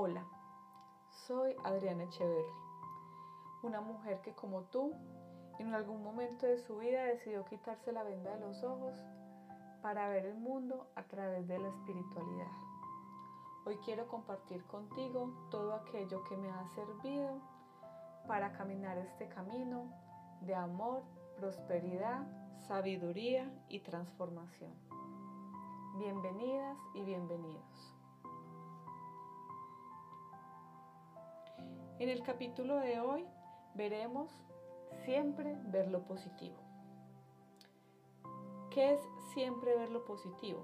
Hola, soy Adriana Echeverry, una mujer que como tú, en algún momento de su vida decidió quitarse la venda de los ojos para ver el mundo a través de la espiritualidad. Hoy quiero compartir contigo todo aquello que me ha servido para caminar este camino de amor, prosperidad, sabiduría y transformación. Bienvenidas y bienvenidos. En el capítulo de hoy veremos siempre ver lo positivo. ¿Qué es siempre ver lo positivo?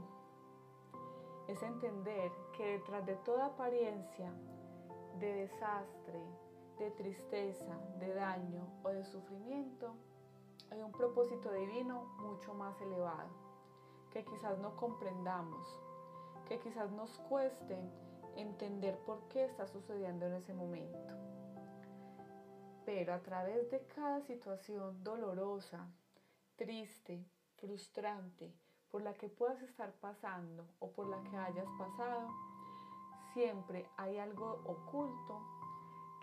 Es entender que detrás de toda apariencia de desastre, de tristeza, de daño o de sufrimiento, hay un propósito divino mucho más elevado, que quizás no comprendamos, que quizás nos cueste entender por qué está sucediendo en ese momento. Pero a través de cada situación dolorosa, triste, frustrante, por la que puedas estar pasando o por la que hayas pasado, siempre hay algo oculto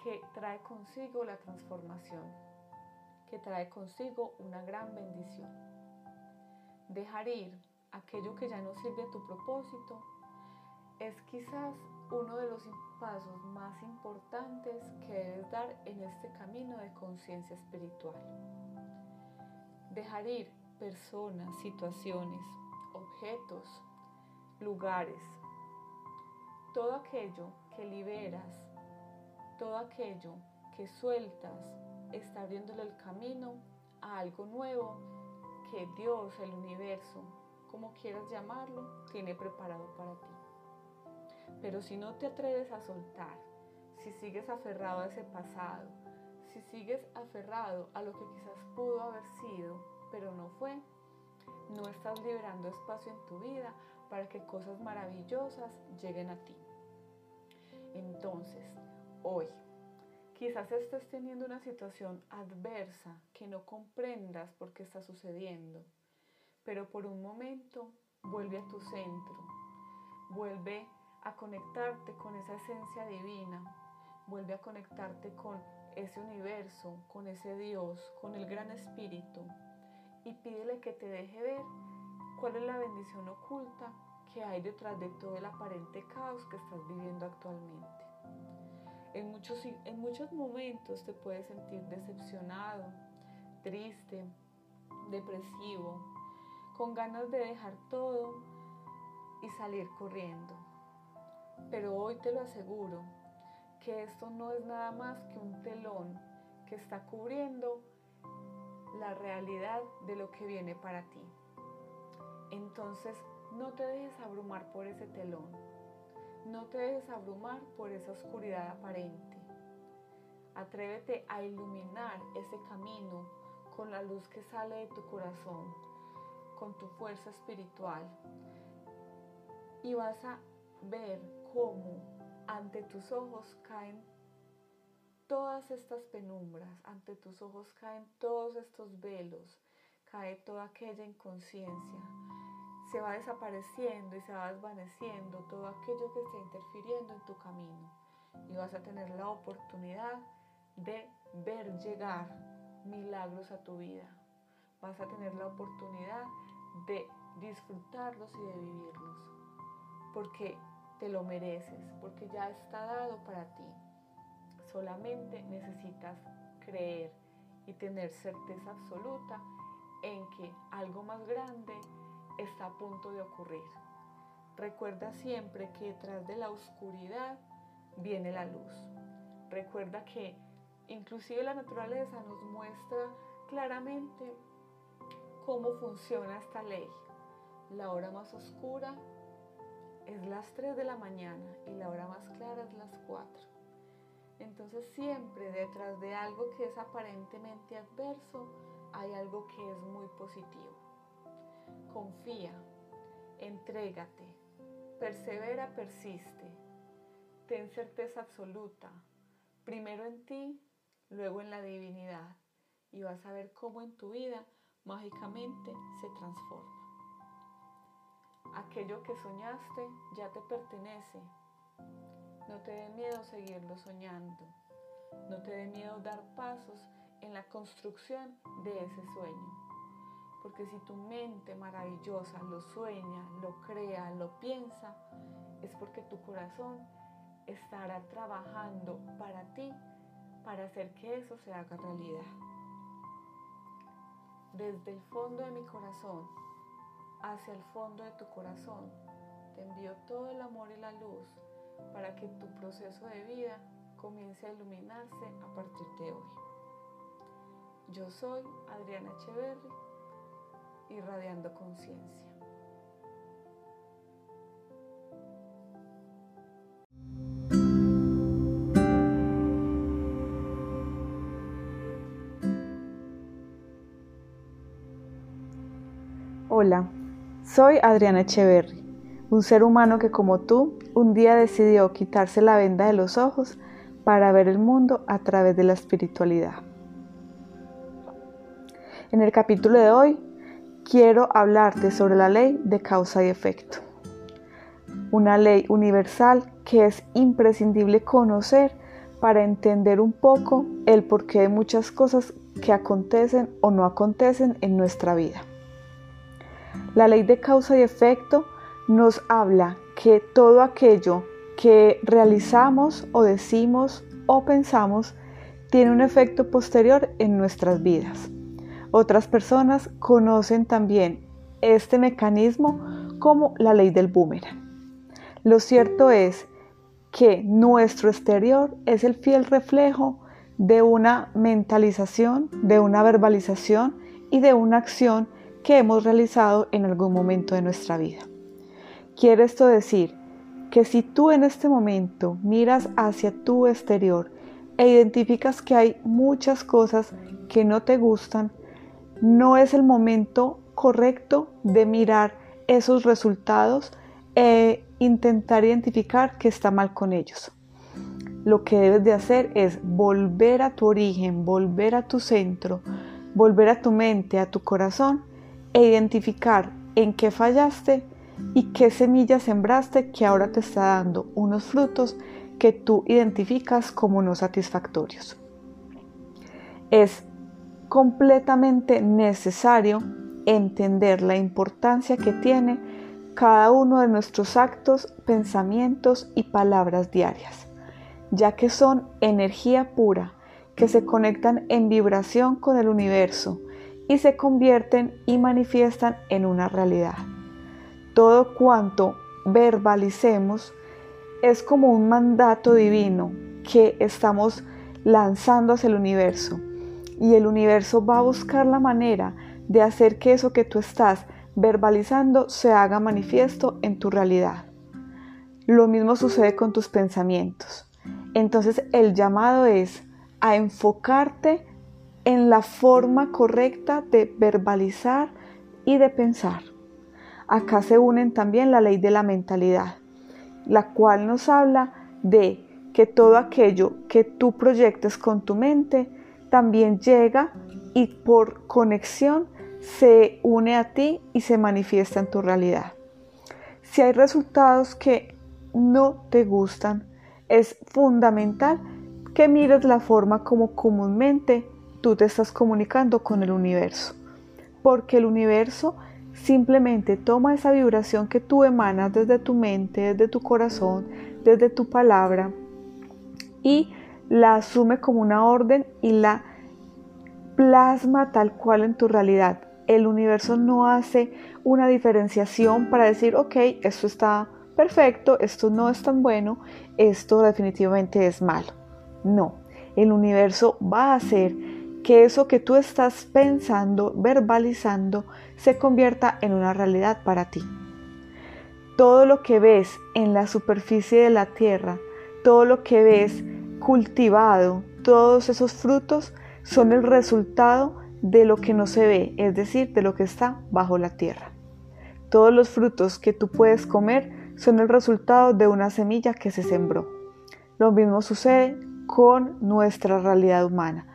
que trae consigo la transformación, que trae consigo una gran bendición. Dejar ir aquello que ya no sirve a tu propósito es quizás uno de los pasos más importantes que debes dar en este camino de conciencia espiritual. Dejar ir personas, situaciones, objetos, lugares, todo aquello que liberas, todo aquello que sueltas, está abriéndole el camino a algo nuevo que Dios, el universo, como quieras llamarlo, tiene preparado para ti. Pero si no te atreves a soltar, si sigues aferrado a ese pasado, si sigues aferrado a lo que quizás pudo haber sido, pero no fue, no estás liberando espacio en tu vida para que cosas maravillosas lleguen a ti. Entonces, hoy, quizás estés teniendo una situación adversa que no comprendas por qué está sucediendo, pero por un momento vuelve a tu centro, vuelve a conectarte con esa esencia divina, vuelve a conectarte con ese universo, con ese Dios, con el gran espíritu y pídele que te deje ver cuál es la bendición oculta que hay detrás de todo el aparente caos que estás viviendo actualmente. En muchos, en muchos momentos te puedes sentir decepcionado, triste, depresivo, con ganas de dejar todo y salir corriendo. Pero hoy te lo aseguro, que esto no es nada más que un telón que está cubriendo la realidad de lo que viene para ti. Entonces, no te dejes abrumar por ese telón. No te dejes abrumar por esa oscuridad aparente. Atrévete a iluminar ese camino con la luz que sale de tu corazón, con tu fuerza espiritual. Y vas a ver cómo ante tus ojos caen todas estas penumbras, ante tus ojos caen todos estos velos, cae toda aquella inconsciencia, se va desapareciendo y se va desvaneciendo todo aquello que está interfiriendo en tu camino y vas a tener la oportunidad de ver llegar milagros a tu vida. Vas a tener la oportunidad de disfrutarlos y de vivirlos. Porque te lo mereces, porque ya está dado para ti. Solamente necesitas creer y tener certeza absoluta en que algo más grande está a punto de ocurrir. Recuerda siempre que detrás de la oscuridad viene la luz. Recuerda que inclusive la naturaleza nos muestra claramente cómo funciona esta ley. La hora más oscura es las 3 de la mañana y la hora más clara es las 4. Entonces siempre detrás de algo que es aparentemente adverso hay algo que es muy positivo. Confía, entrégate, persevera, persiste, ten certeza absoluta, primero en ti, luego en la divinidad y vas a ver cómo en tu vida mágicamente se transforma. Aquello que soñaste ya te pertenece. No te dé miedo seguirlo soñando. No te dé miedo dar pasos en la construcción de ese sueño. Porque si tu mente maravillosa lo sueña, lo crea, lo piensa, es porque tu corazón estará trabajando para ti, para hacer que eso se haga realidad. Desde el fondo de mi corazón hacia el fondo de tu corazón, te envío todo el amor y la luz para que tu proceso de vida comience a iluminarse a partir de hoy. Yo soy Adriana Echeverry, irradiando conciencia. Hola, soy Adriana Echeverry, un ser humano que como tú un día decidió quitarse la venda de los ojos para ver el mundo a través de la espiritualidad. En el capítulo de hoy quiero hablarte sobre la ley de causa y efecto. Una ley universal que es imprescindible conocer para entender un poco el porqué de muchas cosas que acontecen o no acontecen en nuestra vida. La ley de causa y efecto nos habla que todo aquello que realizamos o decimos o pensamos tiene un efecto posterior en nuestras vidas. Otras personas conocen también este mecanismo como la ley del boomerang. Lo cierto es que nuestro exterior es el fiel reflejo de una mentalización, de una verbalización y de una acción que hemos realizado en algún momento de nuestra vida. Quiere esto decir que si tú en este momento miras hacia tu exterior e identificas que hay muchas cosas que no te gustan, no es el momento correcto de mirar esos resultados e intentar identificar qué está mal con ellos. Lo que debes de hacer es volver a tu origen, volver a tu centro, volver a tu mente, a tu corazón e identificar en qué fallaste y qué semilla sembraste que ahora te está dando unos frutos que tú identificas como no satisfactorios. Es completamente necesario entender la importancia que tiene cada uno de nuestros actos, pensamientos y palabras diarias, ya que son energía pura que se conectan en vibración con el universo y se convierten y manifiestan en una realidad. Todo cuanto verbalicemos es como un mandato divino que estamos lanzando hacia el universo y el universo va a buscar la manera de hacer que eso que tú estás verbalizando se haga manifiesto en tu realidad. Lo mismo sucede con tus pensamientos. Entonces el llamado es a enfocarte en la forma correcta de verbalizar y de pensar. Acá se unen también la ley de la mentalidad, la cual nos habla de que todo aquello que tú proyectes con tu mente también llega y por conexión se une a ti y se manifiesta en tu realidad. Si hay resultados que no te gustan, es fundamental que mires la forma como comúnmente tú te estás comunicando con el universo. Porque el universo simplemente toma esa vibración que tú emanas desde tu mente, desde tu corazón, desde tu palabra y la asume como una orden y la plasma tal cual en tu realidad. El universo no hace una diferenciación para decir, ok, esto está perfecto, esto no es tan bueno, esto definitivamente es malo. No, el universo va a hacer que eso que tú estás pensando, verbalizando, se convierta en una realidad para ti. Todo lo que ves en la superficie de la tierra, todo lo que ves cultivado, todos esos frutos son el resultado de lo que no se ve, es decir, de lo que está bajo la tierra. Todos los frutos que tú puedes comer son el resultado de una semilla que se sembró. Lo mismo sucede con nuestra realidad humana.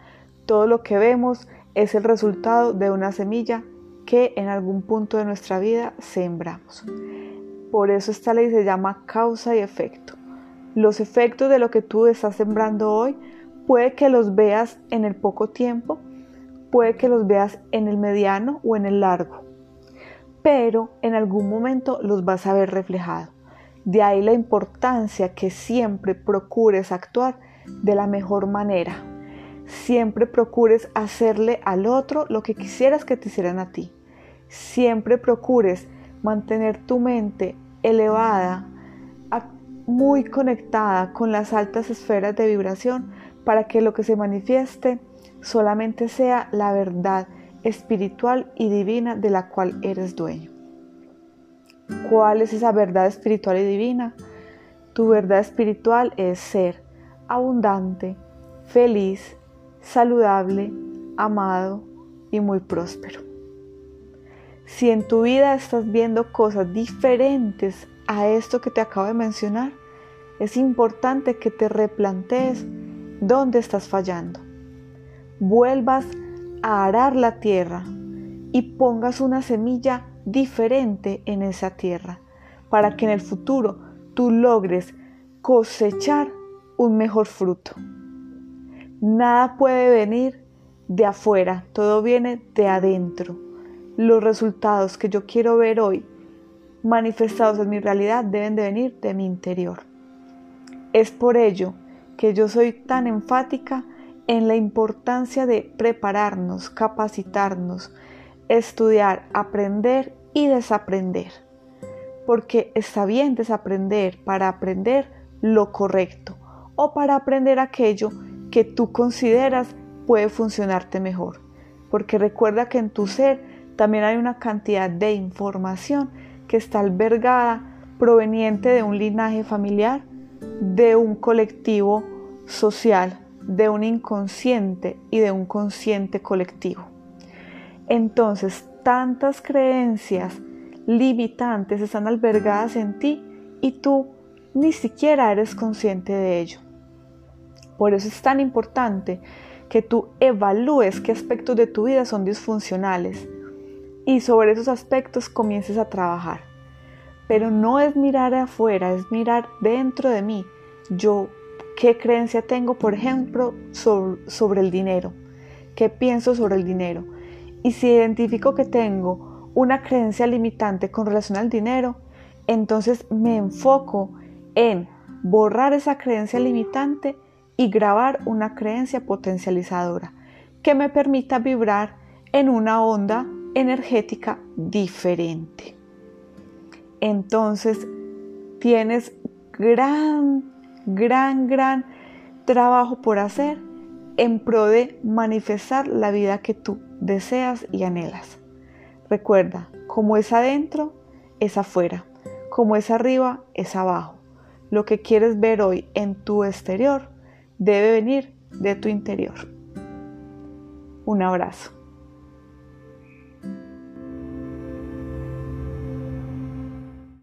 Todo lo que vemos es el resultado de una semilla que en algún punto de nuestra vida sembramos. Por eso esta ley se llama causa y efecto. los efectos de lo que tú estás sembrando hoy, puede que los veas en el poco tiempo, puede que los veas en el mediano o en el largo, pero en algún momento los vas a ver reflejado. De ahí la importancia que siempre procures actuar de la mejor manera. Siempre procures hacerle al otro lo que quisieras que te hicieran a ti. Siempre procures mantener tu mente elevada, muy conectada con las altas esferas de vibración para que lo que se manifieste solamente sea la verdad espiritual y divina de la cual eres dueño. ¿Cuál es esa verdad espiritual y divina? Tu verdad espiritual es ser abundante, feliz, saludable, amado y muy próspero. Si en tu vida estás viendo cosas diferentes a esto que te acabo de mencionar, es importante que te replantees dónde estás fallando. Vuelvas a arar la tierra y pongas una semilla diferente en esa tierra para que en el futuro tú logres cosechar un mejor fruto. Nada puede venir de afuera, todo viene de adentro. Los resultados que yo quiero ver hoy manifestados en mi realidad deben de venir de mi interior. Es por ello que yo soy tan enfática en la importancia de prepararnos, capacitarnos, estudiar, aprender y desaprender. Porque está bien desaprender para aprender lo correcto o para aprender aquello que tú consideras puede funcionarte mejor. Porque recuerda que en tu ser también hay una cantidad de información que está albergada proveniente de un linaje familiar, de un colectivo social, de un inconsciente y de un consciente colectivo. Entonces, tantas creencias limitantes están albergadas en ti y tú ni siquiera eres consciente de ello. Por eso es tan importante que tú evalúes qué aspectos de tu vida son disfuncionales y sobre esos aspectos comiences a trabajar. Pero no es mirar afuera, es mirar dentro de mí. Yo, ¿qué creencia tengo, por ejemplo, sobre, el dinero? ¿Qué pienso sobre el dinero? Y si identifico que tengo una creencia limitante con relación al dinero, entonces me enfoco en borrar esa creencia limitante y grabar una creencia potencializadora que me permita vibrar en una onda energética diferente. Entonces tienes gran, gran, gran trabajo por hacer en pro de manifestar la vida que tú deseas y anhelas. Recuerda, como es adentro, es afuera. Como es arriba, es abajo. Lo que quieres ver hoy en tu exterior debe venir de tu interior. Un abrazo.